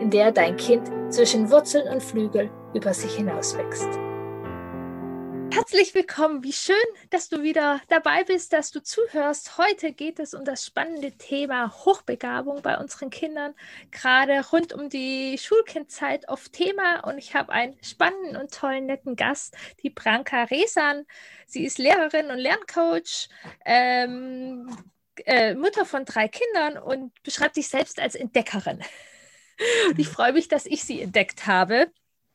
in der dein Kind zwischen Wurzeln und Flügel über sich hinauswächst. Herzlich willkommen. Wie schön, dass du wieder dabei bist, dass du zuhörst. Heute geht es um das spannende Thema Hochbegabung bei unseren Kindern, gerade rund um die Schulkindzeit auf Thema. Und ich habe einen spannenden und tollen, netten Gast, die Branka Resan. Sie ist Lehrerin und Lerncoach. Ähm, äh, Mutter von drei Kindern und beschreibt sich selbst als Entdeckerin. Und ich freue mich, dass ich sie entdeckt habe.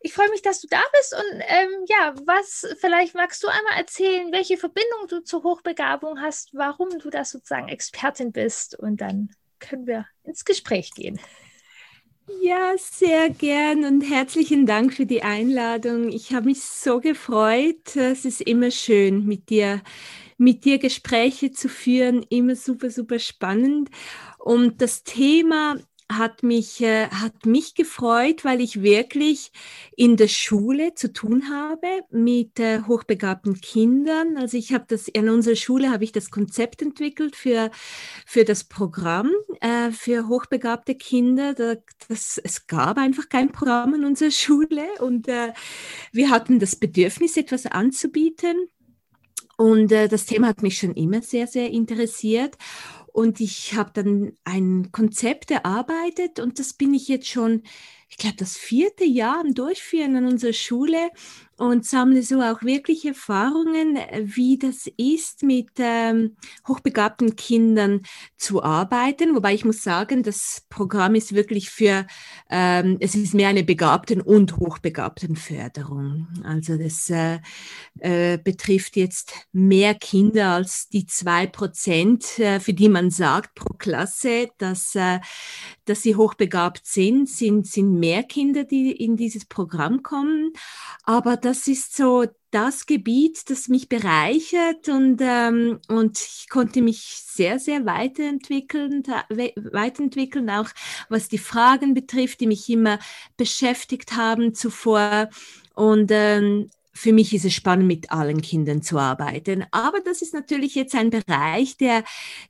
Ich freue mich, dass du da bist und ähm, ja, was vielleicht magst du einmal erzählen, welche Verbindung du zur Hochbegabung hast, warum du da sozusagen Expertin bist und dann können wir ins Gespräch gehen. Ja, sehr gern und herzlichen Dank für die Einladung. Ich habe mich so gefreut. Es ist immer schön, mit dir, mit dir Gespräche zu führen. Immer super, super spannend. Und das Thema hat mich, äh, hat mich gefreut, weil ich wirklich in der Schule zu tun habe mit äh, hochbegabten Kindern. Also ich habe das, in unserer Schule habe ich das Konzept entwickelt für, für das Programm äh, für hochbegabte Kinder. Da, das, es gab einfach kein Programm in unserer Schule und äh, wir hatten das Bedürfnis, etwas anzubieten. Und äh, das Thema hat mich schon immer sehr, sehr interessiert. Und ich habe dann ein Konzept erarbeitet und das bin ich jetzt schon, ich glaube, das vierte Jahr am Durchführen an unserer Schule und sammle so auch wirklich Erfahrungen, wie das ist, mit ähm, hochbegabten Kindern zu arbeiten. Wobei ich muss sagen, das Programm ist wirklich für, ähm, es ist mehr eine begabten und hochbegabten Förderung. Also das äh, äh, betrifft jetzt mehr Kinder als die zwei Prozent, äh, für die man sagt pro Klasse, dass, äh, dass sie hochbegabt sind, sind, sind mehr Kinder, die in dieses Programm kommen. Aber das ist so das Gebiet, das mich bereichert und, ähm, und ich konnte mich sehr, sehr weiterentwickeln, weiterentwickeln, auch was die Fragen betrifft, die mich immer beschäftigt haben zuvor. Und ähm, für mich ist es spannend, mit allen Kindern zu arbeiten. Aber das ist natürlich jetzt ein Bereich, der,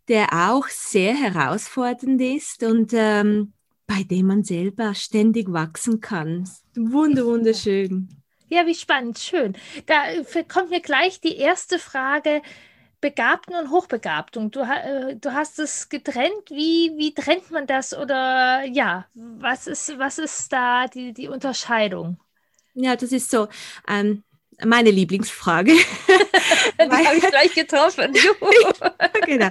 der auch sehr herausfordernd ist und ähm, bei dem man selber ständig wachsen kann. Wunder, wunderschön. Ja, wie spannend, schön. Da äh, kommt mir gleich die erste Frage. Begabten und Hochbegabtung. Du, äh, du hast es getrennt. Wie, wie trennt man das? Oder ja, was ist, was ist da die, die Unterscheidung? Ja, das ist so. Ähm, meine Lieblingsfrage. Die habe ich gleich getroffen. genau.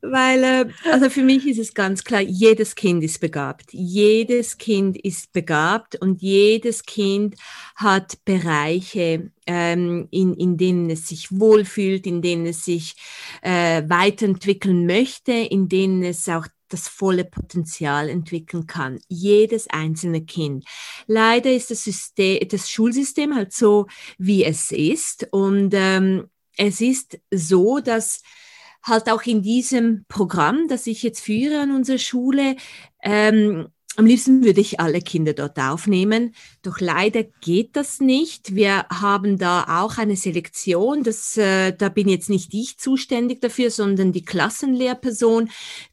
Weil, äh, also für mich ist es ganz klar, jedes Kind ist begabt. Jedes Kind ist begabt und jedes Kind hat Bereiche, ähm, in, in denen es sich wohlfühlt, in denen es sich äh, weiterentwickeln möchte, in denen es auch das volle Potenzial entwickeln kann. Jedes einzelne Kind. Leider ist das, System, das Schulsystem halt so, wie es ist. Und ähm, es ist so, dass halt auch in diesem Programm, das ich jetzt führe an unserer Schule, ähm, am liebsten würde ich alle Kinder dort aufnehmen, doch leider geht das nicht. Wir haben da auch eine Selektion, das, äh, da bin jetzt nicht ich zuständig dafür, sondern die Klassenlehrperson,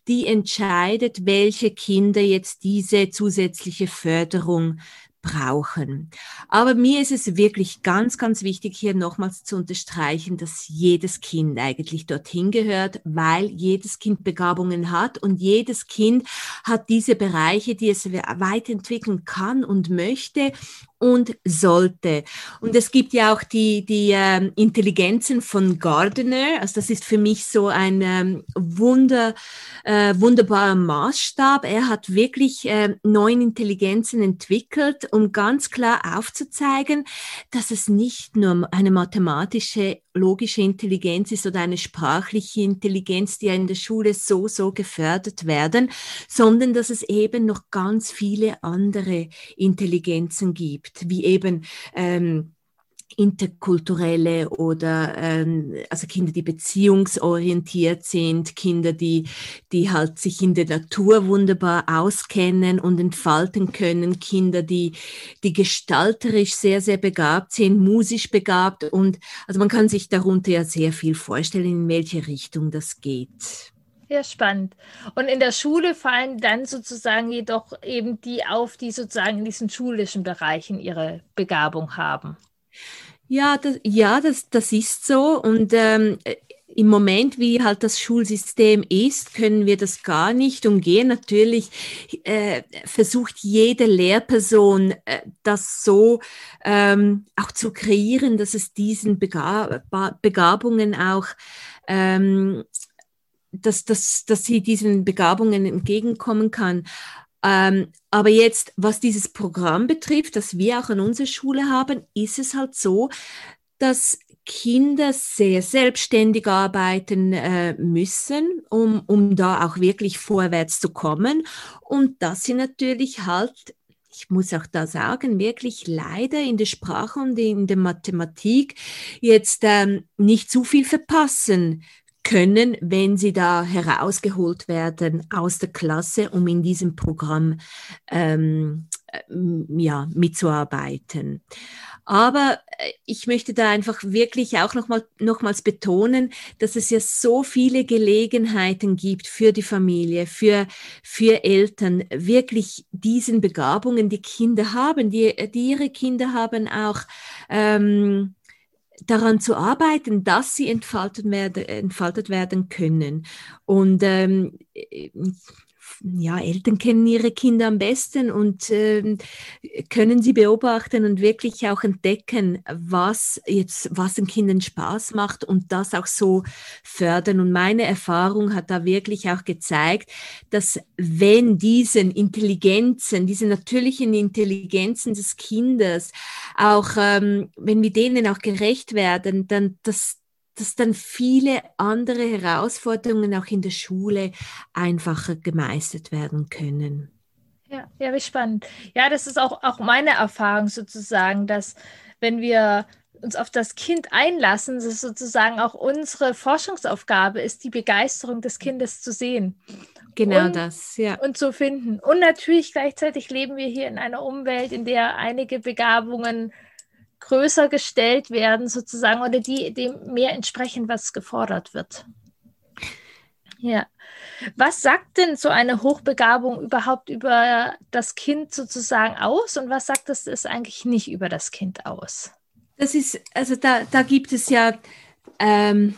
die entscheidet, welche Kinder jetzt diese zusätzliche Förderung brauchen. Aber mir ist es wirklich ganz, ganz wichtig, hier nochmals zu unterstreichen, dass jedes Kind eigentlich dorthin gehört, weil jedes Kind Begabungen hat und jedes Kind hat diese Bereiche, die es weiterentwickeln kann und möchte und sollte. Und es gibt ja auch die, die ähm, Intelligenzen von Gardner. Also das ist für mich so ein ähm, Wunder, äh, wunderbarer Maßstab. Er hat wirklich äh, neun Intelligenzen entwickelt, um ganz klar aufzuzeigen, dass es nicht nur eine mathematische logische Intelligenz ist oder eine sprachliche Intelligenz, die ja in der Schule so, so gefördert werden, sondern dass es eben noch ganz viele andere Intelligenzen gibt. Gibt, wie eben ähm, interkulturelle oder ähm, also Kinder, die beziehungsorientiert sind, Kinder, die, die halt sich in der Natur wunderbar auskennen und entfalten können, Kinder, die, die gestalterisch sehr, sehr begabt sind, musisch begabt und also man kann sich darunter ja sehr viel vorstellen, in welche Richtung das geht. Ja, spannend. Und in der Schule fallen dann sozusagen jedoch eben die auf, die sozusagen in diesen schulischen Bereichen ihre Begabung haben. Ja, das, ja, das, das ist so. Und ähm, im Moment, wie halt das Schulsystem ist, können wir das gar nicht umgehen. Natürlich äh, versucht jede Lehrperson äh, das so ähm, auch zu kreieren, dass es diesen Begab Begabungen auch ähm, dass, dass, dass sie diesen Begabungen entgegenkommen kann. Ähm, aber jetzt, was dieses Programm betrifft, das wir auch an unserer Schule haben, ist es halt so, dass Kinder sehr selbstständig arbeiten äh, müssen, um, um da auch wirklich vorwärts zu kommen. Und dass sie natürlich halt ich muss auch da sagen, wirklich leider in der Sprache und in der Mathematik jetzt ähm, nicht zu viel verpassen können, wenn sie da herausgeholt werden aus der Klasse, um in diesem Programm ähm, äh, ja, mitzuarbeiten. Aber äh, ich möchte da einfach wirklich auch nochmal, nochmals betonen, dass es ja so viele Gelegenheiten gibt für die Familie, für, für Eltern, wirklich diesen Begabungen, die Kinder haben, die, die ihre Kinder haben, auch ähm, daran zu arbeiten, dass sie entfaltet werden, entfaltet werden können. Und ähm, ja, Eltern kennen ihre Kinder am besten und äh, können sie beobachten und wirklich auch entdecken, was jetzt, was den Kindern Spaß macht und das auch so fördern. Und meine Erfahrung hat da wirklich auch gezeigt, dass wenn diesen Intelligenzen, diese natürlichen Intelligenzen des Kindes auch, ähm, wenn wir denen auch gerecht werden, dann das dass dann viele andere Herausforderungen auch in der Schule einfacher gemeistert werden können. Ja, ja, wie spannend. Ja, das ist auch, auch meine Erfahrung sozusagen, dass wenn wir uns auf das Kind einlassen, dass es sozusagen auch unsere Forschungsaufgabe ist, die Begeisterung des Kindes zu sehen. Genau und, das, ja. Und zu finden. Und natürlich gleichzeitig leben wir hier in einer Umwelt, in der einige Begabungen größer gestellt werden, sozusagen, oder die dem mehr entsprechen, was gefordert wird. Ja. Was sagt denn so eine Hochbegabung überhaupt über das Kind sozusagen aus und was sagt es, es eigentlich nicht über das Kind aus? Das ist, also da, da gibt es ja ähm,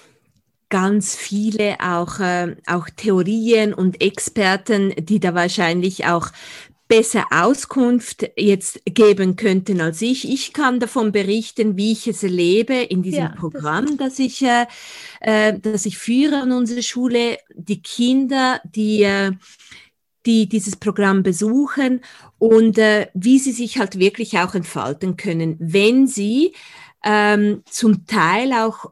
ganz viele auch, äh, auch Theorien und Experten, die da wahrscheinlich auch besser Auskunft jetzt geben könnten als ich. Ich kann davon berichten, wie ich es erlebe in diesem ja, Programm, das, das ich, äh, äh, das ich führe an unserer Schule. Die Kinder, die äh, die dieses Programm besuchen und äh, wie sie sich halt wirklich auch entfalten können, wenn sie ähm, zum Teil auch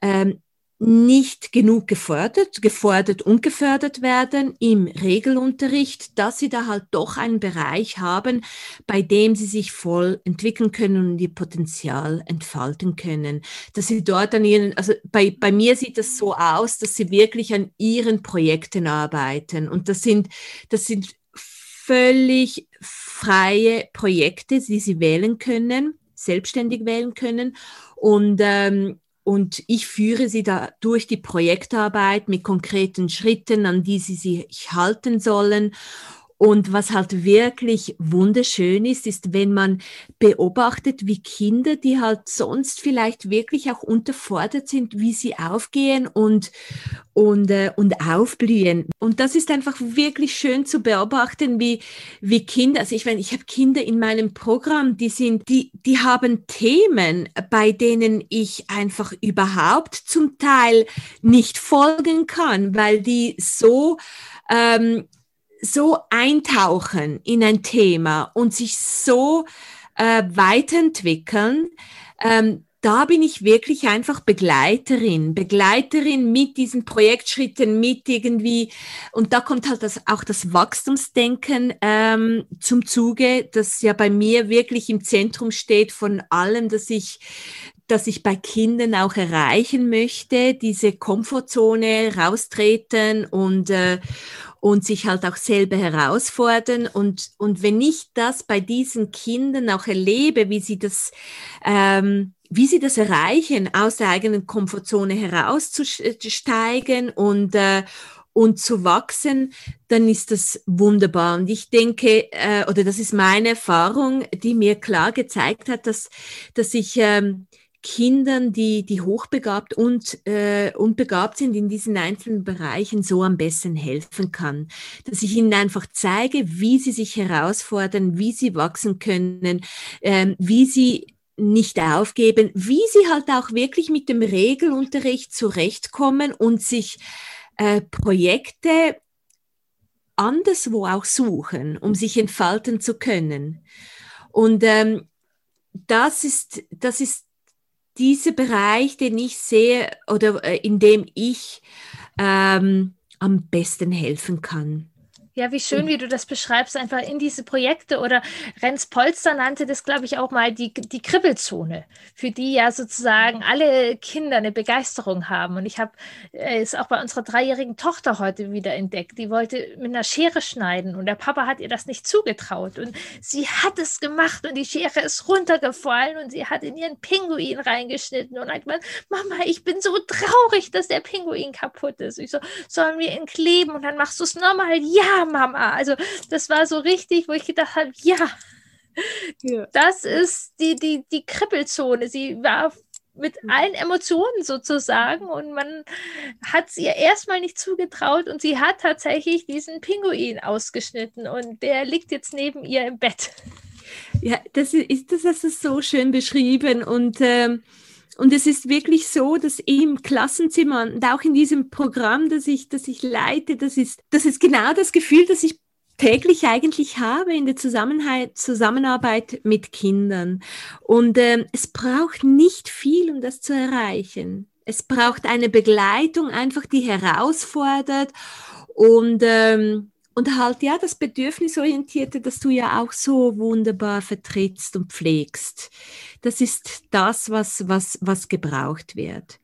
ähm, nicht genug gefördert, gefordert und gefördert werden im Regelunterricht, dass sie da halt doch einen Bereich haben, bei dem sie sich voll entwickeln können und ihr Potenzial entfalten können. Dass sie dort an ihren, also bei, bei mir sieht das so aus, dass sie wirklich an ihren Projekten arbeiten. Und das sind, das sind völlig freie Projekte, die sie wählen können, selbstständig wählen können. Und ähm, und ich führe sie da durch die Projektarbeit mit konkreten Schritten, an die sie sich halten sollen. Und was halt wirklich wunderschön ist, ist, wenn man beobachtet, wie Kinder, die halt sonst vielleicht wirklich auch unterfordert sind, wie sie aufgehen und, und, äh, und aufblühen. Und das ist einfach wirklich schön zu beobachten, wie, wie Kinder, also ich meine, ich habe Kinder in meinem Programm, die sind, die, die haben Themen, bei denen ich einfach überhaupt zum Teil nicht folgen kann, weil die so, ähm, so eintauchen in ein Thema und sich so äh, weiterentwickeln, ähm, da bin ich wirklich einfach Begleiterin, Begleiterin mit diesen Projektschritten, mit irgendwie, und da kommt halt das, auch das Wachstumsdenken ähm, zum Zuge, das ja bei mir wirklich im Zentrum steht von allem, dass ich dass ich bei Kindern auch erreichen möchte, diese Komfortzone raustreten und, äh, und sich halt auch selber herausfordern. Und, und wenn ich das bei diesen Kindern auch erlebe, wie sie das ähm, wie sie das erreichen, aus der eigenen Komfortzone herauszusteigen und, äh, und zu wachsen, dann ist das wunderbar. Und ich denke, äh, oder das ist meine Erfahrung, die mir klar gezeigt hat, dass, dass ich ähm, Kindern, die, die hochbegabt und, äh, und begabt sind in diesen einzelnen Bereichen, so am besten helfen kann. Dass ich ihnen einfach zeige, wie sie sich herausfordern, wie sie wachsen können, ähm, wie sie nicht aufgeben, wie sie halt auch wirklich mit dem Regelunterricht zurechtkommen und sich äh, Projekte anderswo auch suchen, um sich entfalten zu können. Und ähm, das ist, das ist dieser Bereich, den ich sehe oder äh, in dem ich ähm, am besten helfen kann. Ja, wie schön, wie du das beschreibst, einfach in diese Projekte. Oder Renz Polster nannte das, glaube ich, auch mal die, die Kribbelzone, für die ja sozusagen alle Kinder eine Begeisterung haben. Und ich habe äh, es auch bei unserer dreijährigen Tochter heute wieder entdeckt. Die wollte mit einer Schere schneiden und der Papa hat ihr das nicht zugetraut. Und sie hat es gemacht und die Schere ist runtergefallen und sie hat in ihren Pinguin reingeschnitten und hat gesagt, Mama, ich bin so traurig, dass der Pinguin kaputt ist. Ich so, sollen wir ihn kleben? Und dann machst du es nochmal. Ja, Mama. Also das war so richtig, wo ich gedacht habe, ja, ja. das ist die, die, die Kribbelzone. Sie war mit allen Emotionen sozusagen und man hat es ihr erstmal nicht zugetraut und sie hat tatsächlich diesen Pinguin ausgeschnitten und der liegt jetzt neben ihr im Bett. Ja, das ist, das hast du so schön beschrieben und ähm und es ist wirklich so, dass im Klassenzimmer und auch in diesem Programm, das ich, das ich leite, das ist, das ist genau das Gefühl, das ich täglich eigentlich habe in der Zusammenarbeit mit Kindern. Und äh, es braucht nicht viel, um das zu erreichen. Es braucht eine Begleitung, einfach die herausfordert und ähm, und halt ja das Bedürfnisorientierte, das du ja auch so wunderbar vertrittst und pflegst. Das ist das, was, was, was gebraucht wird.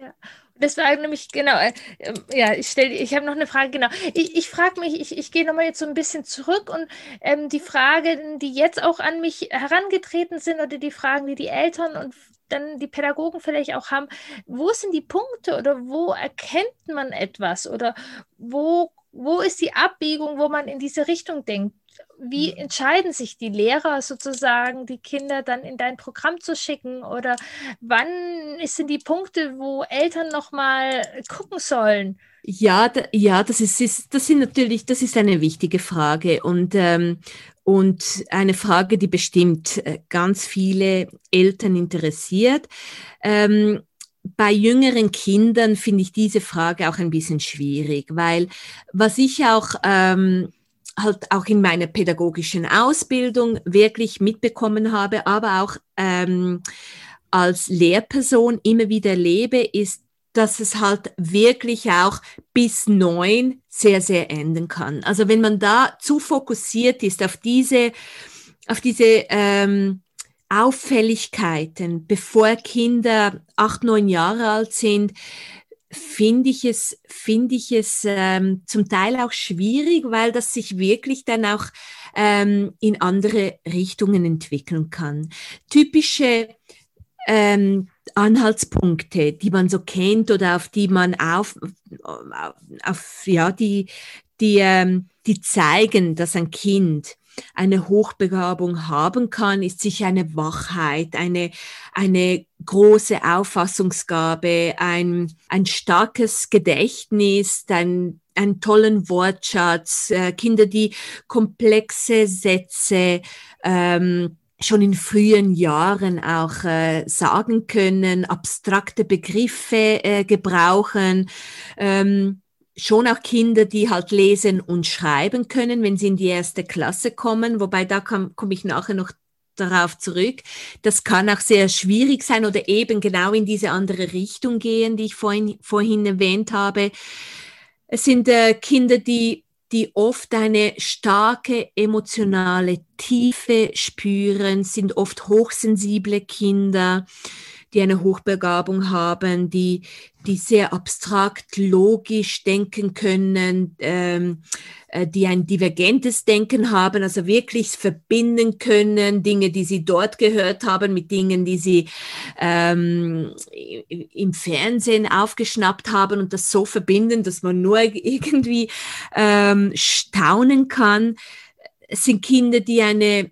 Ja. Das war nämlich genau, äh, ähm, ja, ich stelle, ich habe noch eine Frage, genau. Ich, ich frage mich, ich, ich gehe nochmal jetzt so ein bisschen zurück und ähm, die Fragen, die jetzt auch an mich herangetreten sind oder die Fragen, die die Eltern und dann die Pädagogen vielleicht auch haben, wo sind die Punkte oder wo erkennt man etwas oder wo wo ist die Abbiegung, wo man in diese Richtung denkt? Wie mhm. entscheiden sich die Lehrer sozusagen, die Kinder dann in dein Programm zu schicken? Oder wann sind die Punkte, wo Eltern nochmal gucken sollen? Ja, da, ja, das ist, ist, das sind natürlich, das ist eine wichtige Frage und ähm, und eine Frage, die bestimmt äh, ganz viele Eltern interessiert. Ähm, bei jüngeren Kindern finde ich diese Frage auch ein bisschen schwierig, weil was ich auch ähm, halt auch in meiner pädagogischen Ausbildung wirklich mitbekommen habe, aber auch ähm, als Lehrperson immer wieder erlebe, ist, dass es halt wirklich auch bis neun sehr, sehr enden kann. Also wenn man da zu fokussiert ist auf diese, auf diese ähm, Auffälligkeiten, bevor Kinder acht, neun Jahre alt sind, finde ich es, finde ich es ähm, zum Teil auch schwierig, weil das sich wirklich dann auch ähm, in andere Richtungen entwickeln kann. Typische ähm, Anhaltspunkte, die man so kennt oder auf die man auf, auf ja, die, die, ähm, die zeigen, dass ein Kind eine Hochbegabung haben kann, ist sicher eine Wachheit, eine, eine große Auffassungsgabe, ein, ein starkes Gedächtnis, ein, einen tollen Wortschatz, äh, Kinder, die komplexe Sätze ähm, schon in frühen Jahren auch äh, sagen können, abstrakte Begriffe äh, gebrauchen. Ähm, schon auch Kinder, die halt lesen und schreiben können, wenn sie in die erste Klasse kommen, wobei da komme ich nachher noch darauf zurück. Das kann auch sehr schwierig sein oder eben genau in diese andere Richtung gehen, die ich vorhin, vorhin erwähnt habe. Es sind äh, Kinder, die die oft eine starke emotionale Tiefe spüren, sind oft hochsensible Kinder, die eine Hochbegabung haben, die, die sehr abstrakt, logisch denken können, ähm, äh, die ein divergentes Denken haben, also wirklich verbinden können, Dinge, die sie dort gehört haben, mit Dingen, die sie ähm, im Fernsehen aufgeschnappt haben und das so verbinden, dass man nur irgendwie ähm, staunen kann. Es sind Kinder, die eine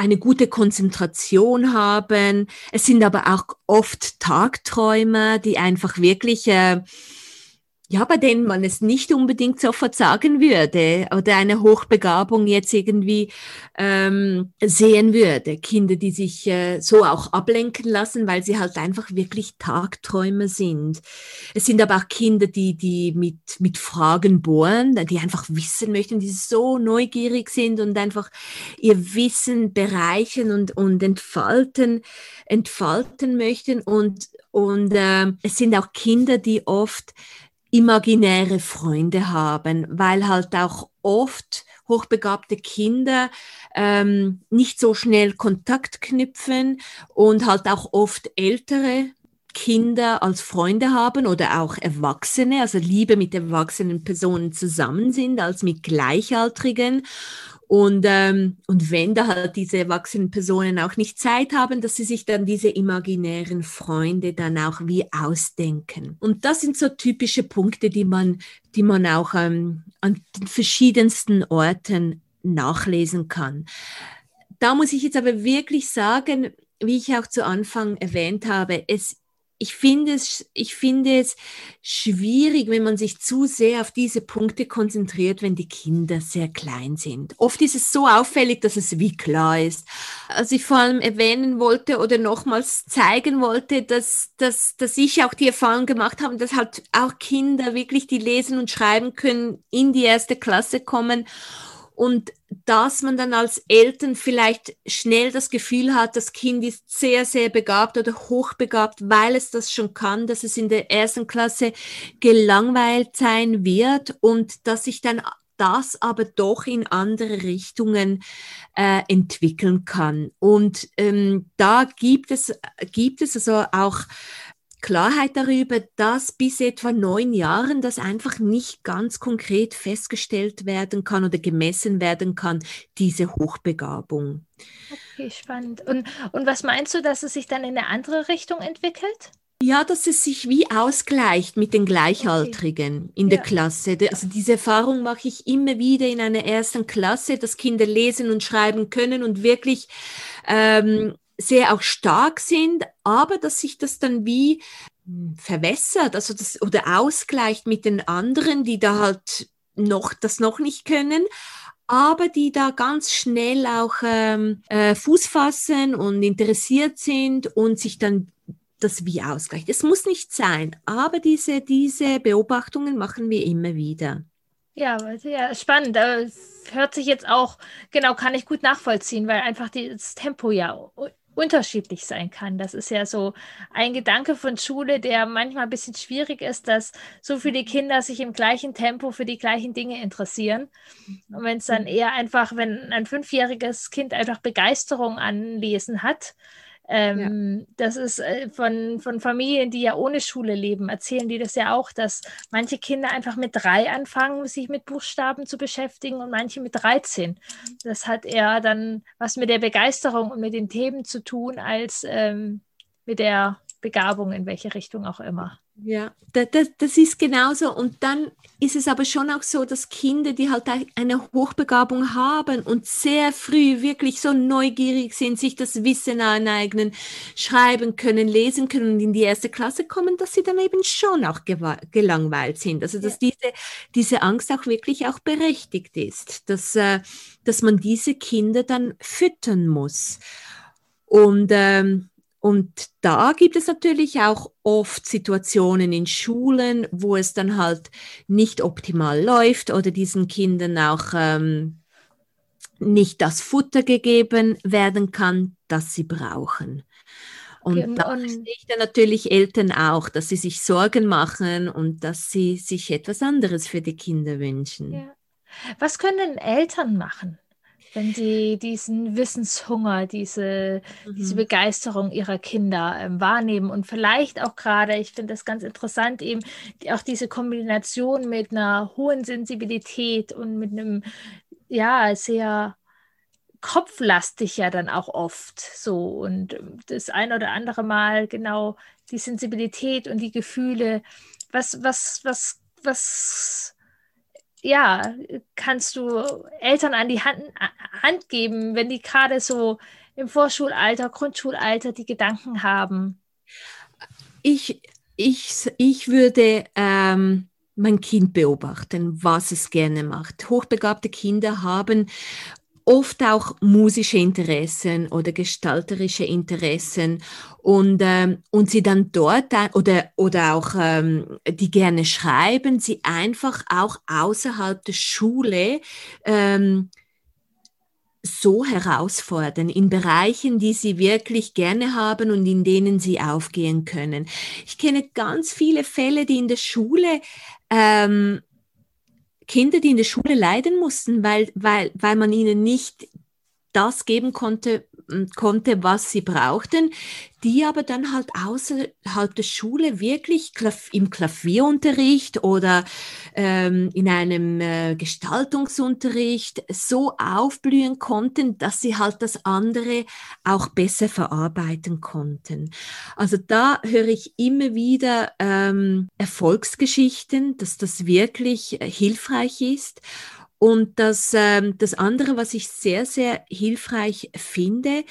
eine gute Konzentration haben. Es sind aber auch oft Tagträumer, die einfach wirklich äh, ja, bei denen man es nicht unbedingt sofort sagen würde oder eine Hochbegabung jetzt irgendwie ähm, sehen würde. Kinder, die sich äh, so auch ablenken lassen, weil sie halt einfach wirklich Tagträume sind. Es sind aber auch Kinder, die, die mit, mit Fragen bohren, die einfach wissen möchten, die so neugierig sind und einfach ihr Wissen bereichern und, und entfalten, entfalten möchten. Und, und äh, es sind auch Kinder, die oft imaginäre Freunde haben, weil halt auch oft hochbegabte Kinder ähm, nicht so schnell Kontakt knüpfen und halt auch oft ältere Kinder als Freunde haben oder auch Erwachsene, also Liebe mit erwachsenen Personen zusammen sind als mit Gleichaltrigen. Und, ähm, und wenn da halt diese erwachsenen Personen auch nicht Zeit haben, dass sie sich dann diese imaginären Freunde dann auch wie ausdenken. Und das sind so typische Punkte, die man, die man auch ähm, an den verschiedensten Orten nachlesen kann. Da muss ich jetzt aber wirklich sagen, wie ich auch zu Anfang erwähnt habe, es ich finde es, ich finde es schwierig, wenn man sich zu sehr auf diese Punkte konzentriert, wenn die Kinder sehr klein sind. Oft ist es so auffällig, dass es wie klar ist. Also ich vor allem erwähnen wollte oder nochmals zeigen wollte, dass, dass, dass ich auch die Erfahrung gemacht habe, dass halt auch Kinder wirklich, die lesen und schreiben können, in die erste Klasse kommen und dass man dann als Eltern vielleicht schnell das Gefühl hat, das Kind ist sehr, sehr begabt oder hochbegabt, weil es das schon kann, dass es in der ersten Klasse gelangweilt sein wird und dass sich dann das aber doch in andere Richtungen äh, entwickeln kann. Und ähm, da gibt es, gibt es also auch Klarheit darüber, dass bis etwa neun Jahren das einfach nicht ganz konkret festgestellt werden kann oder gemessen werden kann, diese Hochbegabung. Okay, spannend. Und, und was meinst du, dass es sich dann in eine andere Richtung entwickelt? Ja, dass es sich wie ausgleicht mit den Gleichaltrigen okay. in der ja. Klasse. Also diese Erfahrung mache ich immer wieder in einer ersten Klasse, dass Kinder lesen und schreiben können und wirklich ähm, sehr auch stark sind, aber dass sich das dann wie hm, verwässert, also das oder ausgleicht mit den anderen, die da halt noch das noch nicht können, aber die da ganz schnell auch ähm, äh, Fuß fassen und interessiert sind und sich dann das wie ausgleicht. Es muss nicht sein, aber diese, diese Beobachtungen machen wir immer wieder. Ja, sehr spannend. Das hört sich jetzt auch, genau, kann ich gut nachvollziehen, weil einfach das Tempo ja unterschiedlich sein kann. Das ist ja so ein Gedanke von Schule, der manchmal ein bisschen schwierig ist, dass so viele Kinder sich im gleichen Tempo für die gleichen Dinge interessieren. Und wenn es dann eher einfach, wenn ein fünfjähriges Kind einfach Begeisterung an Lesen hat, ähm, ja. Das ist äh, von, von Familien, die ja ohne Schule leben, erzählen die das ja auch, dass manche Kinder einfach mit drei anfangen, sich mit Buchstaben zu beschäftigen und manche mit 13. Das hat eher dann was mit der Begeisterung und mit den Themen zu tun, als ähm, mit der Begabung in welche Richtung auch immer. Ja, das, das, ist genauso. Und dann ist es aber schon auch so, dass Kinder, die halt eine Hochbegabung haben und sehr früh wirklich so neugierig sind, sich das Wissen aneignen, schreiben können, lesen können und in die erste Klasse kommen, dass sie dann eben schon auch gelangweilt sind. Also dass ja. diese, diese Angst auch wirklich auch berechtigt ist, dass, äh, dass man diese Kinder dann füttern muss. Und ähm, und da gibt es natürlich auch oft Situationen in Schulen, wo es dann halt nicht optimal läuft oder diesen Kindern auch ähm, nicht das Futter gegeben werden kann, das sie brauchen. Und okay, da sehe ich dann natürlich Eltern auch, dass sie sich Sorgen machen und dass sie sich etwas anderes für die Kinder wünschen. Ja. Was können Eltern machen, wenn sie diesen Wissenshunger, diese, mhm. diese Begeisterung ihrer Kinder ähm, wahrnehmen und vielleicht auch gerade, ich finde das ganz interessant, eben auch diese Kombination mit einer hohen Sensibilität und mit einem, ja, sehr kopflastig ja dann auch oft so und das ein oder andere Mal genau die Sensibilität und die Gefühle. Was, was, was, was, ja, kannst du Eltern an die Hand, Hand geben, wenn die gerade so im Vorschulalter, Grundschulalter die Gedanken haben? Ich, ich, ich würde ähm, mein Kind beobachten, was es gerne macht. Hochbegabte Kinder haben oft auch musische Interessen oder gestalterische Interessen und, ähm, und sie dann dort oder, oder auch ähm, die gerne schreiben, sie einfach auch außerhalb der Schule ähm, so herausfordern in Bereichen, die sie wirklich gerne haben und in denen sie aufgehen können. Ich kenne ganz viele Fälle, die in der Schule ähm, Kinder, die in der Schule leiden mussten, weil, weil, weil man ihnen nicht das geben konnte, konnte, was sie brauchten, die aber dann halt außerhalb der Schule wirklich im Klavierunterricht oder ähm, in einem äh, Gestaltungsunterricht so aufblühen konnten, dass sie halt das andere auch besser verarbeiten konnten. Also da höre ich immer wieder ähm, Erfolgsgeschichten, dass das wirklich äh, hilfreich ist. Und das, ähm, das andere, was ich sehr, sehr hilfreich finde,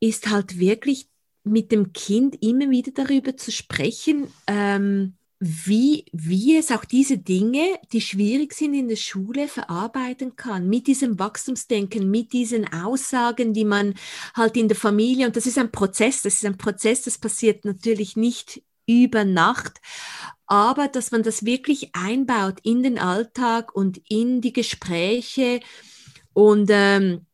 ist halt wirklich mit dem Kind immer wieder darüber zu sprechen, ähm, wie, wie es auch diese Dinge, die schwierig sind in der Schule, verarbeiten kann. Mit diesem Wachstumsdenken, mit diesen Aussagen, die man halt in der Familie, und das ist ein Prozess, das ist ein Prozess, das passiert natürlich nicht über Nacht, aber dass man das wirklich einbaut in den Alltag und in die Gespräche und, ähm,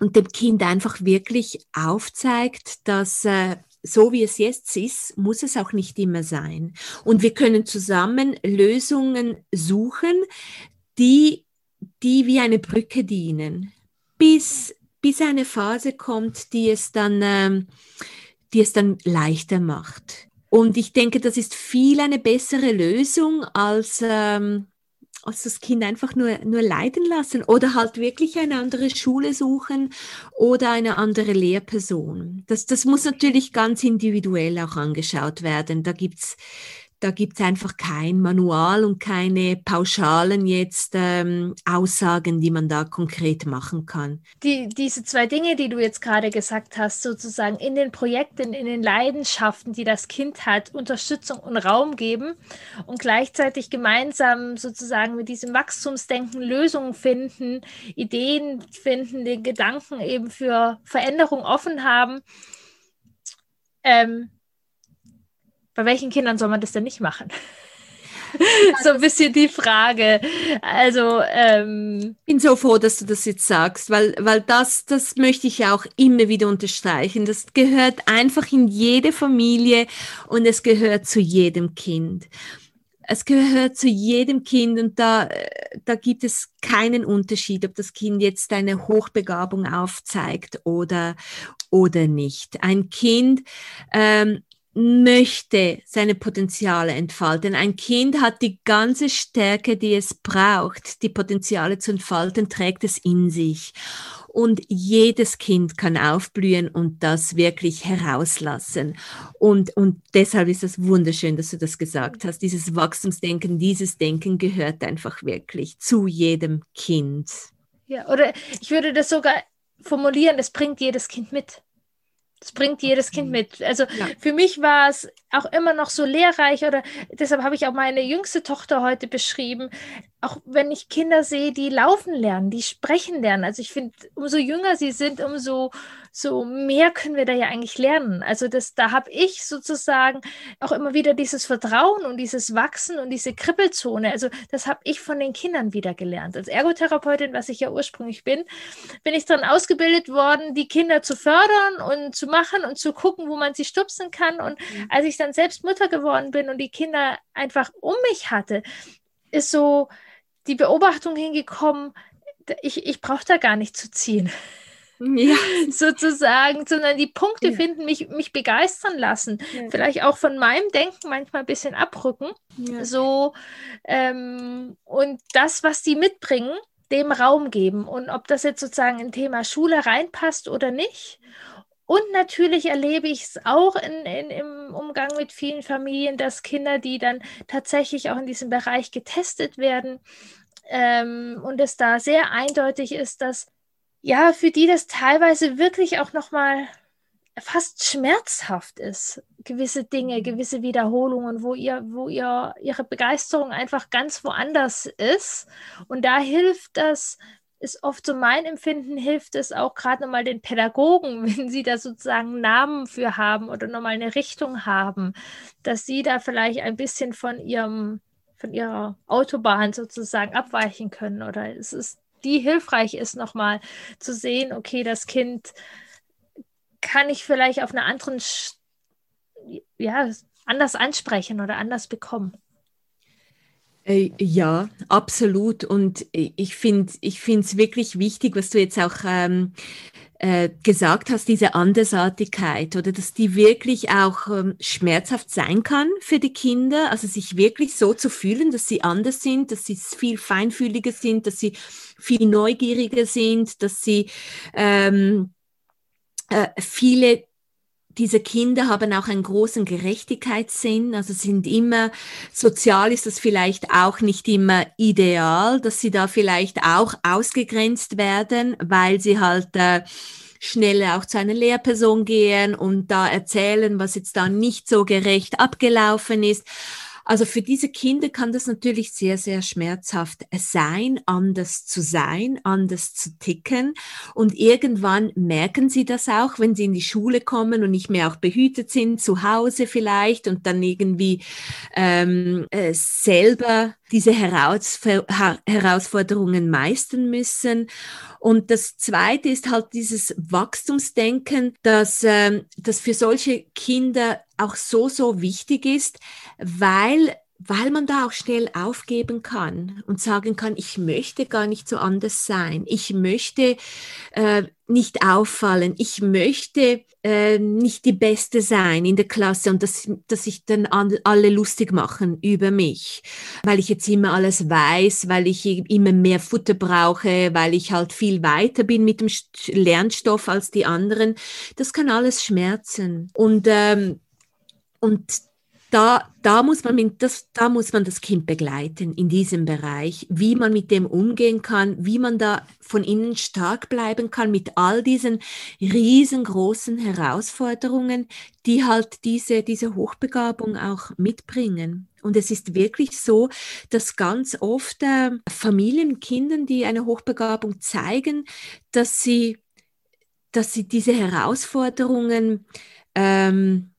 und dem Kind einfach wirklich aufzeigt, dass äh, so wie es jetzt ist, muss es auch nicht immer sein. Und wir können zusammen Lösungen suchen, die, die wie eine Brücke dienen, bis, bis eine Phase kommt, die es dann, ähm, die es dann leichter macht. Und ich denke, das ist viel eine bessere Lösung als, ähm, als das Kind einfach nur, nur leiden lassen oder halt wirklich eine andere Schule suchen oder eine andere Lehrperson. Das, das muss natürlich ganz individuell auch angeschaut werden. Da gibt's da gibt es einfach kein Manual und keine pauschalen jetzt ähm, Aussagen, die man da konkret machen kann. Die, diese zwei Dinge, die du jetzt gerade gesagt hast, sozusagen in den Projekten, in den Leidenschaften, die das Kind hat, Unterstützung und Raum geben und gleichzeitig gemeinsam sozusagen mit diesem Wachstumsdenken Lösungen finden, Ideen finden, den Gedanken eben für Veränderung offen haben. Ähm, bei welchen Kindern soll man das denn nicht machen? so ein bisschen die Frage. Also ähm, bin so froh, dass du das jetzt sagst, weil, weil das, das möchte ich auch immer wieder unterstreichen. Das gehört einfach in jede Familie und es gehört zu jedem Kind. Es gehört zu jedem Kind und da, da gibt es keinen Unterschied, ob das Kind jetzt eine Hochbegabung aufzeigt oder, oder nicht. Ein Kind ähm, möchte seine Potenziale entfalten. Ein Kind hat die ganze Stärke, die es braucht, die Potenziale zu entfalten, trägt es in sich. Und jedes Kind kann aufblühen und das wirklich herauslassen. Und, und deshalb ist es wunderschön, dass du das gesagt hast. Dieses Wachstumsdenken, dieses Denken gehört einfach wirklich zu jedem Kind. Ja, oder ich würde das sogar formulieren, es bringt jedes Kind mit. Das bringt jedes Kind mit. Also ja. für mich war es auch immer noch so lehrreich oder deshalb habe ich auch meine jüngste Tochter heute beschrieben. Auch wenn ich Kinder sehe, die laufen lernen, die sprechen lernen. Also ich finde, umso jünger sie sind, umso so mehr können wir da ja eigentlich lernen. Also das, da habe ich sozusagen auch immer wieder dieses Vertrauen und dieses Wachsen und diese Kribbelzone. Also das habe ich von den Kindern wieder gelernt. Als Ergotherapeutin, was ich ja ursprünglich bin, bin ich dann ausgebildet worden, die Kinder zu fördern und zu machen und zu gucken, wo man sie stupsen kann. Und mhm. als ich dann selbst Mutter geworden bin und die Kinder einfach um mich hatte, ist so die Beobachtung hingekommen, ich, ich brauche da gar nicht zu ziehen. Ja. sozusagen, sondern die Punkte ja. finden, mich, mich begeistern lassen. Ja. Vielleicht auch von meinem Denken manchmal ein bisschen abrücken. So, ähm, und das, was die mitbringen, dem Raum geben. Und ob das jetzt sozusagen in Thema Schule reinpasst oder nicht. Und natürlich erlebe ich es auch in, in, im Umgang mit vielen Familien, dass Kinder, die dann tatsächlich auch in diesem Bereich getestet werden, ähm, und es da sehr eindeutig ist, dass ja, für die das teilweise wirklich auch nochmal fast schmerzhaft ist, gewisse Dinge, mhm. gewisse Wiederholungen, wo ihr, wo ihr ihre Begeisterung einfach ganz woanders ist. Und da hilft das, ist oft so mein Empfinden, hilft es auch gerade nochmal den Pädagogen, wenn sie da sozusagen Namen für haben oder nochmal eine Richtung haben, dass sie da vielleicht ein bisschen von ihrem, von ihrer Autobahn sozusagen abweichen können. Oder es ist die hilfreich ist, nochmal zu sehen, okay, das Kind kann ich vielleicht auf einer anderen, ja, anders ansprechen oder anders bekommen. Äh, ja, absolut. Und ich finde es wirklich wichtig, was du jetzt auch ähm, äh, gesagt hast, diese Andersartigkeit oder dass die wirklich auch ähm, schmerzhaft sein kann für die Kinder, also sich wirklich so zu fühlen, dass sie anders sind, dass sie viel feinfühliger sind, dass sie viel neugieriger sind, dass sie ähm, äh, viele diese Kinder haben auch einen großen Gerechtigkeitssinn, also sind immer, sozial ist das vielleicht auch nicht immer ideal, dass sie da vielleicht auch ausgegrenzt werden, weil sie halt äh, schneller auch zu einer Lehrperson gehen und da erzählen, was jetzt da nicht so gerecht abgelaufen ist. Also für diese Kinder kann das natürlich sehr, sehr schmerzhaft sein, anders zu sein, anders zu ticken. Und irgendwann merken sie das auch, wenn sie in die Schule kommen und nicht mehr auch behütet sind, zu Hause vielleicht und dann irgendwie ähm, äh, selber diese Herausforderungen meistern müssen. Und das Zweite ist halt dieses Wachstumsdenken, dass ähm, das für solche Kinder auch so, so wichtig ist, weil weil man da auch schnell aufgeben kann und sagen kann, ich möchte gar nicht so anders sein, ich möchte äh, nicht auffallen, ich möchte äh, nicht die Beste sein in der Klasse und dass, dass sich dann alle lustig machen über mich, weil ich jetzt immer alles weiß, weil ich immer mehr Futter brauche, weil ich halt viel weiter bin mit dem Lernstoff als die anderen. Das kann alles schmerzen. Und ähm, und da, da, muss man das, da muss man das Kind begleiten in diesem Bereich, wie man mit dem umgehen kann, wie man da von innen stark bleiben kann mit all diesen riesengroßen Herausforderungen, die halt diese, diese Hochbegabung auch mitbringen. Und es ist wirklich so, dass ganz oft äh, Familien, Kindern, die eine Hochbegabung zeigen, dass sie, dass sie diese Herausforderungen ähm,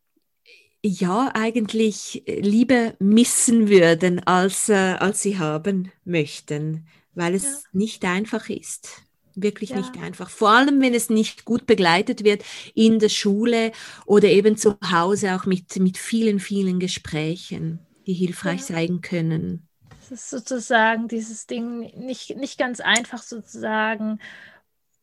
ja eigentlich äh, lieber missen würden, als, äh, als sie haben möchten, weil es ja. nicht einfach ist. Wirklich ja. nicht einfach. Vor allem, wenn es nicht gut begleitet wird in der Schule oder eben zu Hause auch mit, mit vielen, vielen Gesprächen, die hilfreich ja. sein können. Es ist sozusagen dieses Ding nicht, nicht ganz einfach sozusagen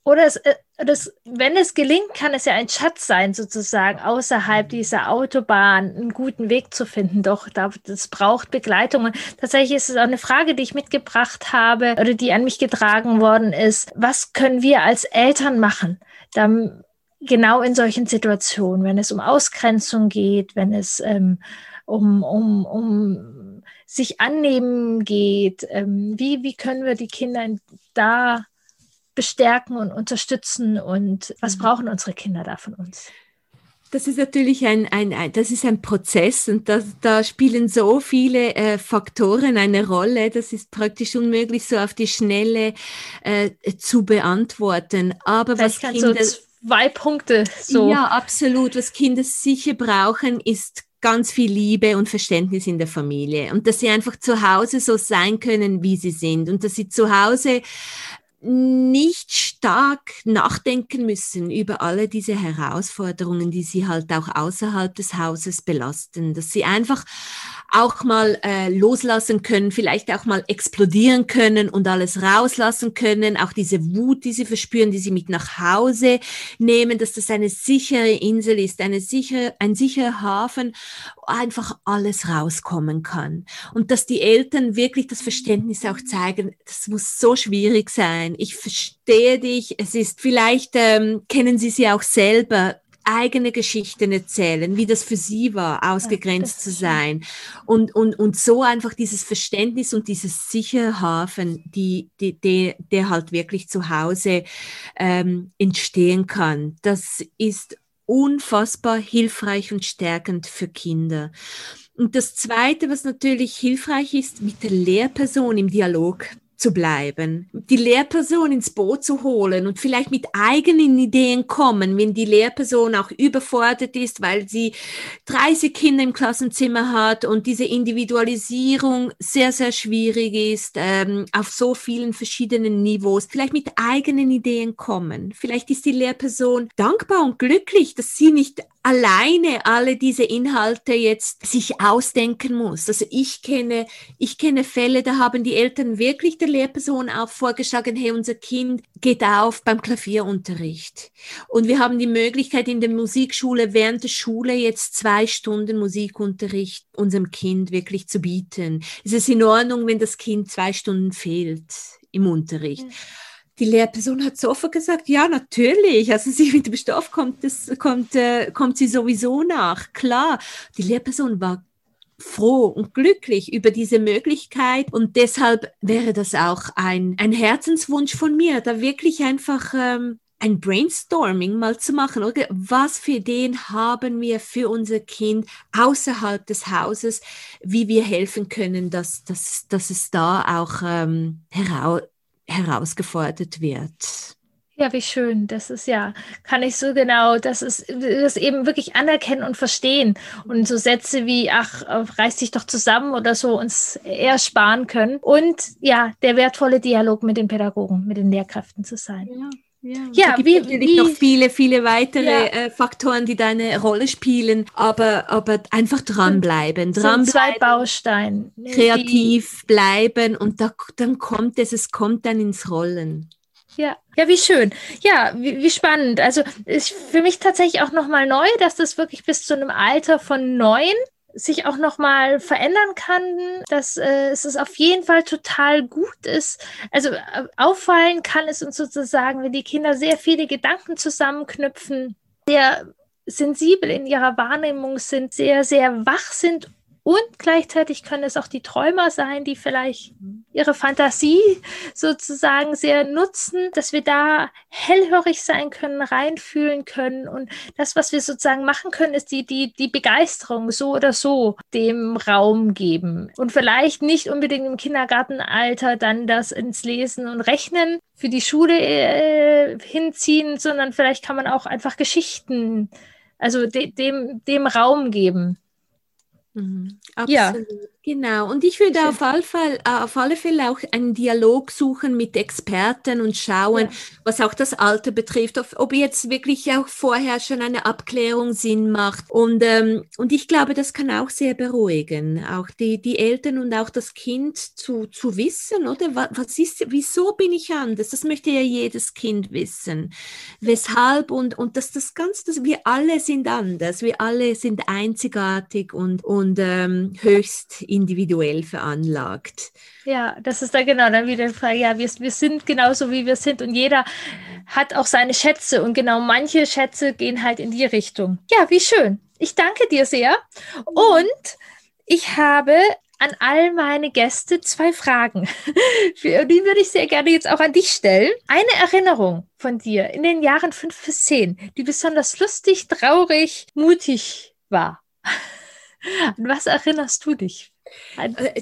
oder es, äh, das, wenn es gelingt, kann es ja ein Schatz sein, sozusagen, außerhalb mhm. dieser Autobahn einen guten Weg zu finden. Doch, das braucht Begleitung. Und tatsächlich ist es auch eine Frage, die ich mitgebracht habe oder die an mich getragen worden ist. Was können wir als Eltern machen? Dann, genau in solchen Situationen, wenn es um Ausgrenzung geht, wenn es ähm, um, um, um sich annehmen geht, ähm, wie, wie können wir die Kinder da bestärken und unterstützen und was mhm. brauchen unsere Kinder da von uns? Das ist natürlich ein, ein, ein, das ist ein Prozess und das, da spielen so viele äh, Faktoren eine Rolle. Das ist praktisch unmöglich, so auf die Schnelle äh, zu beantworten. Aber Vielleicht was Kinder, uns zwei Punkte. So. Ja, absolut. Was Kinder sicher brauchen, ist ganz viel Liebe und Verständnis in der Familie und dass sie einfach zu Hause so sein können, wie sie sind und dass sie zu Hause nicht stark nachdenken müssen über alle diese Herausforderungen, die sie halt auch außerhalb des Hauses belasten, dass sie einfach auch mal äh, loslassen können, vielleicht auch mal explodieren können und alles rauslassen können, auch diese Wut, die sie verspüren, die sie mit nach Hause nehmen, dass das eine sichere Insel ist, eine sichere, ein sicherer Hafen, einfach alles rauskommen kann und dass die Eltern wirklich das Verständnis auch zeigen, das muss so schwierig sein. Ich verstehe dich. Es ist vielleicht ähm, kennen Sie sie auch selber eigene Geschichten erzählen, wie das für sie war, ausgegrenzt ja, zu sein. Und, und, und so einfach dieses Verständnis und dieses sichere Hafen, die, die, die, der halt wirklich zu Hause ähm, entstehen kann. Das ist unfassbar hilfreich und stärkend für Kinder. Und das Zweite, was natürlich hilfreich ist, mit der Lehrperson im Dialog zu bleiben, die Lehrperson ins Boot zu holen und vielleicht mit eigenen Ideen kommen, wenn die Lehrperson auch überfordert ist, weil sie 30 Kinder im Klassenzimmer hat und diese Individualisierung sehr, sehr schwierig ist, ähm, auf so vielen verschiedenen Niveaus, vielleicht mit eigenen Ideen kommen. Vielleicht ist die Lehrperson dankbar und glücklich, dass sie nicht alleine alle diese Inhalte jetzt sich ausdenken muss. Also ich kenne, ich kenne Fälle, da haben die Eltern wirklich der Lehrperson auch vorgeschlagen, hey, unser Kind geht auf beim Klavierunterricht. Und wir haben die Möglichkeit in der Musikschule während der Schule jetzt zwei Stunden Musikunterricht unserem Kind wirklich zu bieten. Es ist in Ordnung, wenn das Kind zwei Stunden fehlt im Unterricht. Mhm die Lehrperson hat sofort gesagt, ja, natürlich. Also sie mit dem Stoff kommt, das kommt, äh, kommt sie sowieso nach. Klar. Die Lehrperson war froh und glücklich über diese Möglichkeit und deshalb wäre das auch ein, ein Herzenswunsch von mir, da wirklich einfach ähm, ein Brainstorming mal zu machen. Oder? Was für Ideen haben wir für unser Kind außerhalb des Hauses, wie wir helfen können, dass, dass, dass es da auch ähm, heraus herausgefordert wird. Ja, wie schön. Das ist ja, kann ich so genau, das ist das eben wirklich anerkennen und verstehen. Und so Sätze wie, ach, reiß dich doch zusammen oder so uns eher sparen können. Und ja, der wertvolle Dialog mit den Pädagogen, mit den Lehrkräften zu sein. Ja. Ja, ja gibt wie, natürlich wie, noch viele, viele weitere ja. äh, Faktoren, die da eine Rolle spielen, aber, aber einfach dranbleiben. dranbleiben zwei Bausteine. Kreativ bleiben und da, dann kommt es, es kommt dann ins Rollen. Ja, ja, wie schön. Ja, wie, wie spannend. Also ist für mich tatsächlich auch nochmal neu, dass das wirklich bis zu einem Alter von neun sich auch noch mal verändern kann, dass äh, es auf jeden Fall total gut ist. Also äh, auffallen kann es uns sozusagen, wenn die Kinder sehr viele Gedanken zusammenknüpfen, sehr sensibel in ihrer Wahrnehmung sind, sehr, sehr wach sind und gleichzeitig können es auch die Träumer sein, die vielleicht ihre Fantasie sozusagen sehr nutzen, dass wir da hellhörig sein können, reinfühlen können. Und das, was wir sozusagen machen können, ist die, die, die Begeisterung so oder so dem Raum geben. Und vielleicht nicht unbedingt im Kindergartenalter dann das ins Lesen und Rechnen für die Schule äh, hinziehen, sondern vielleicht kann man auch einfach Geschichten, also de dem, dem Raum geben. Mhm, absolut. Genau, und ich würde auf alle, Fall, äh, auf alle Fälle auch einen Dialog suchen mit Experten und schauen, ja. was auch das Alter betrifft, ob, ob, jetzt wirklich auch vorher schon eine Abklärung Sinn macht. Und, ähm, und ich glaube, das kann auch sehr beruhigen, auch die, die Eltern und auch das Kind zu, zu wissen, oder? Was ist, wieso bin ich anders? Das möchte ja jedes Kind wissen. Weshalb und, und dass das Ganze, dass wir alle sind anders, wir alle sind einzigartig und, und ähm, höchst individuell veranlagt. Ja, das ist da genau dann wieder die Frage, ja, wir, wir sind genauso, wie wir sind und jeder hat auch seine Schätze und genau manche Schätze gehen halt in die Richtung. Ja, wie schön. Ich danke dir sehr und ich habe an all meine Gäste zwei Fragen. die würde ich sehr gerne jetzt auch an dich stellen. Eine Erinnerung von dir in den Jahren fünf bis zehn, die besonders lustig, traurig, mutig war. An was erinnerst du dich? Äh,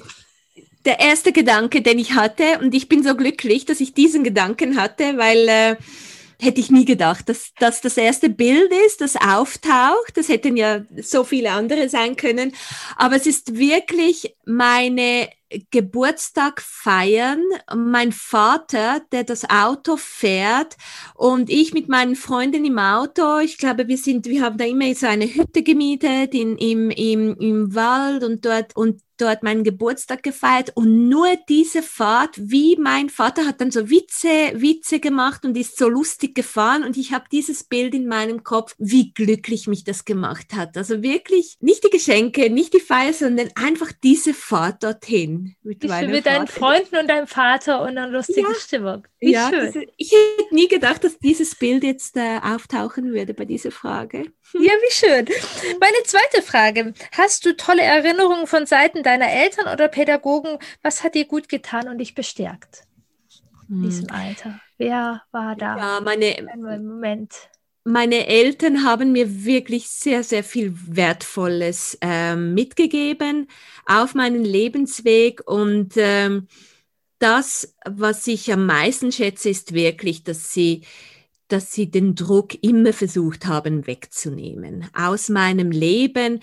der erste Gedanke, den ich hatte, und ich bin so glücklich, dass ich diesen Gedanken hatte, weil äh, hätte ich nie gedacht, dass, dass das erste Bild ist, das auftaucht. Das hätten ja so viele andere sein können. Aber es ist wirklich meine Geburtstag feiern. Mein Vater, der das Auto fährt und ich mit meinen Freunden im Auto. Ich glaube, wir sind, wir haben da immer so eine Hütte gemietet in, im, im, im Wald und dort und dort meinen Geburtstag gefeiert und nur diese Fahrt, wie mein Vater hat dann so Witze, Witze gemacht und ist so lustig gefahren und ich habe dieses Bild in meinem Kopf, wie glücklich mich das gemacht hat. Also wirklich nicht die Geschenke, nicht die Feier, sondern einfach diese Fahrt dorthin. Mit, mit deinen Freunden und deinem Vater und einer lustigen ja. Stimmung. Wie ja, schön. Ich hätte nie gedacht, dass dieses Bild jetzt äh, auftauchen würde bei dieser Frage. Ja, wie schön. Meine zweite Frage. Hast du tolle Erinnerungen von Seiten deiner Eltern oder Pädagogen? Was hat dir gut getan und dich bestärkt in hm. diesem Alter? Wer war da? Ja, meine, Moment. Meine Eltern haben mir wirklich sehr, sehr viel Wertvolles ähm, mitgegeben auf meinen Lebensweg und ähm, das, was ich am meisten schätze, ist wirklich, dass sie dass sie den Druck immer versucht haben wegzunehmen. Aus meinem Leben,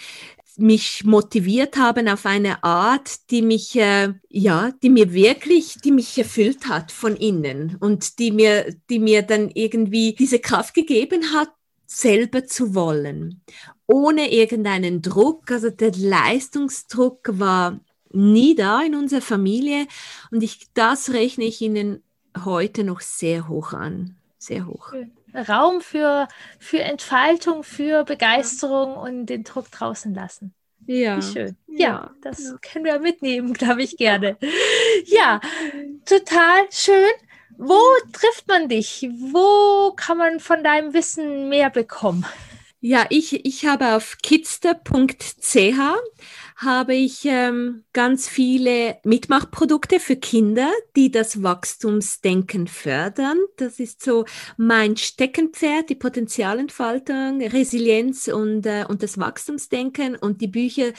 mich motiviert haben auf eine Art, die mich, äh, ja, die mir wirklich, die mich erfüllt hat von innen und die mir, die mir dann irgendwie diese Kraft gegeben hat, selber zu wollen, ohne irgendeinen Druck. Also der Leistungsdruck war nie da in unserer Familie und ich, das rechne ich ihnen heute noch sehr hoch an sehr hoch. Raum für, für Entfaltung, für Begeisterung und den Druck draußen lassen. Ja. Wie schön. Ja, ja das ja. können wir mitnehmen, glaube ich, gerne. Ja, total schön. Wo trifft man dich? Wo kann man von deinem Wissen mehr bekommen? Ja, ich, ich habe auf kidster.ch habe ich ähm, ganz viele Mitmachprodukte für Kinder, die das Wachstumsdenken fördern. Das ist so mein Steckenpferd, die Potenzialentfaltung, Resilienz und, äh, und das Wachstumsdenken. Und die Bücher,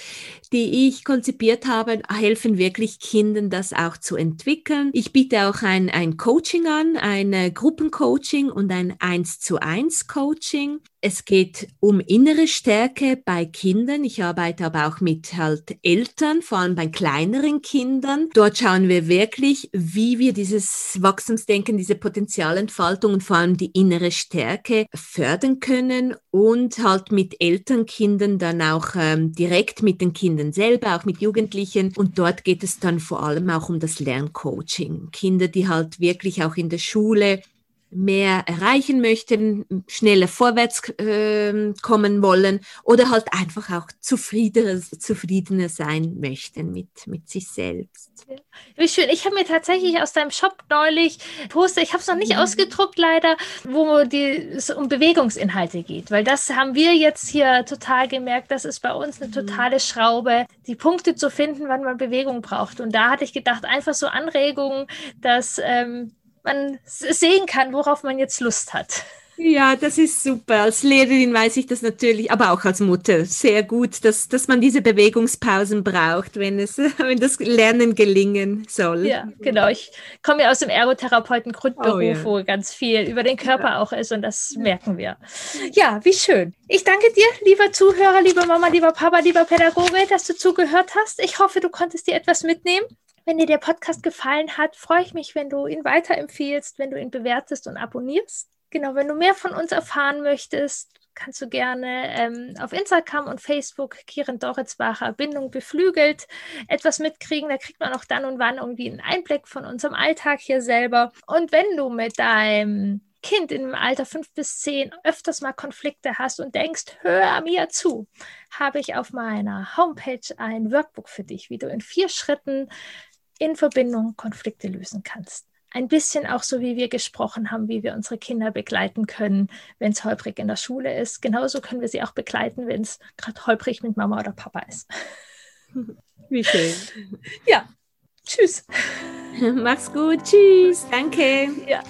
die ich konzipiert habe, helfen wirklich Kindern, das auch zu entwickeln. Ich biete auch ein, ein Coaching an, ein Gruppencoaching und ein 1 zu 1 Coaching. Es geht um innere Stärke bei Kindern. Ich arbeite aber auch mit halt Eltern, vor allem bei kleineren Kindern. Dort schauen wir wirklich, wie wir dieses Wachstumsdenken, diese Potenzialentfaltung und vor allem die innere Stärke fördern können und halt mit Elternkindern dann auch ähm, direkt mit den Kindern selber, auch mit Jugendlichen. Und dort geht es dann vor allem auch um das Lerncoaching. Kinder, die halt wirklich auch in der Schule mehr erreichen möchten, schneller vorwärts äh, kommen wollen oder halt einfach auch zufriedener, zufriedener sein möchten mit, mit sich selbst. Ja. Wie schön. Ich habe mir tatsächlich aus deinem Shop neulich Poster, ich habe es noch nicht mhm. ausgedruckt leider, wo die, es um Bewegungsinhalte geht, weil das haben wir jetzt hier total gemerkt, das ist bei uns eine mhm. totale Schraube, die Punkte zu finden, wann man Bewegung braucht. Und da hatte ich gedacht, einfach so Anregungen, dass ähm, man sehen kann, worauf man jetzt Lust hat. Ja, das ist super. Als Lehrerin weiß ich das natürlich, aber auch als Mutter sehr gut, dass, dass man diese Bewegungspausen braucht, wenn, es, wenn das Lernen gelingen soll. Ja, genau. Ich komme ja aus dem Ergotherapeuten-Grundberuf, oh, ja. wo ganz viel über den Körper auch ist und das merken wir. Ja, wie schön. Ich danke dir, lieber Zuhörer, liebe Mama, lieber Papa, lieber Pädagoge, dass du zugehört hast. Ich hoffe, du konntest dir etwas mitnehmen. Wenn dir der Podcast gefallen hat, freue ich mich, wenn du ihn weiterempfehlst, wenn du ihn bewertest und abonnierst. Genau, wenn du mehr von uns erfahren möchtest, kannst du gerne ähm, auf Instagram und Facebook Kieren Doritzbacher Bindung beflügelt etwas mitkriegen. Da kriegt man auch dann und wann irgendwie einen Einblick von unserem Alltag hier selber. Und wenn du mit deinem Kind im Alter 5 bis 10 öfters mal Konflikte hast und denkst, hör mir zu, habe ich auf meiner Homepage ein Workbook für dich, wie du in vier Schritten in Verbindung Konflikte lösen kannst. Ein bisschen auch so, wie wir gesprochen haben, wie wir unsere Kinder begleiten können, wenn es holprig in der Schule ist. Genauso können wir sie auch begleiten, wenn es gerade holprig mit Mama oder Papa ist. Wie schön. Ja, tschüss. Mach's gut. Tschüss. Danke. Ja.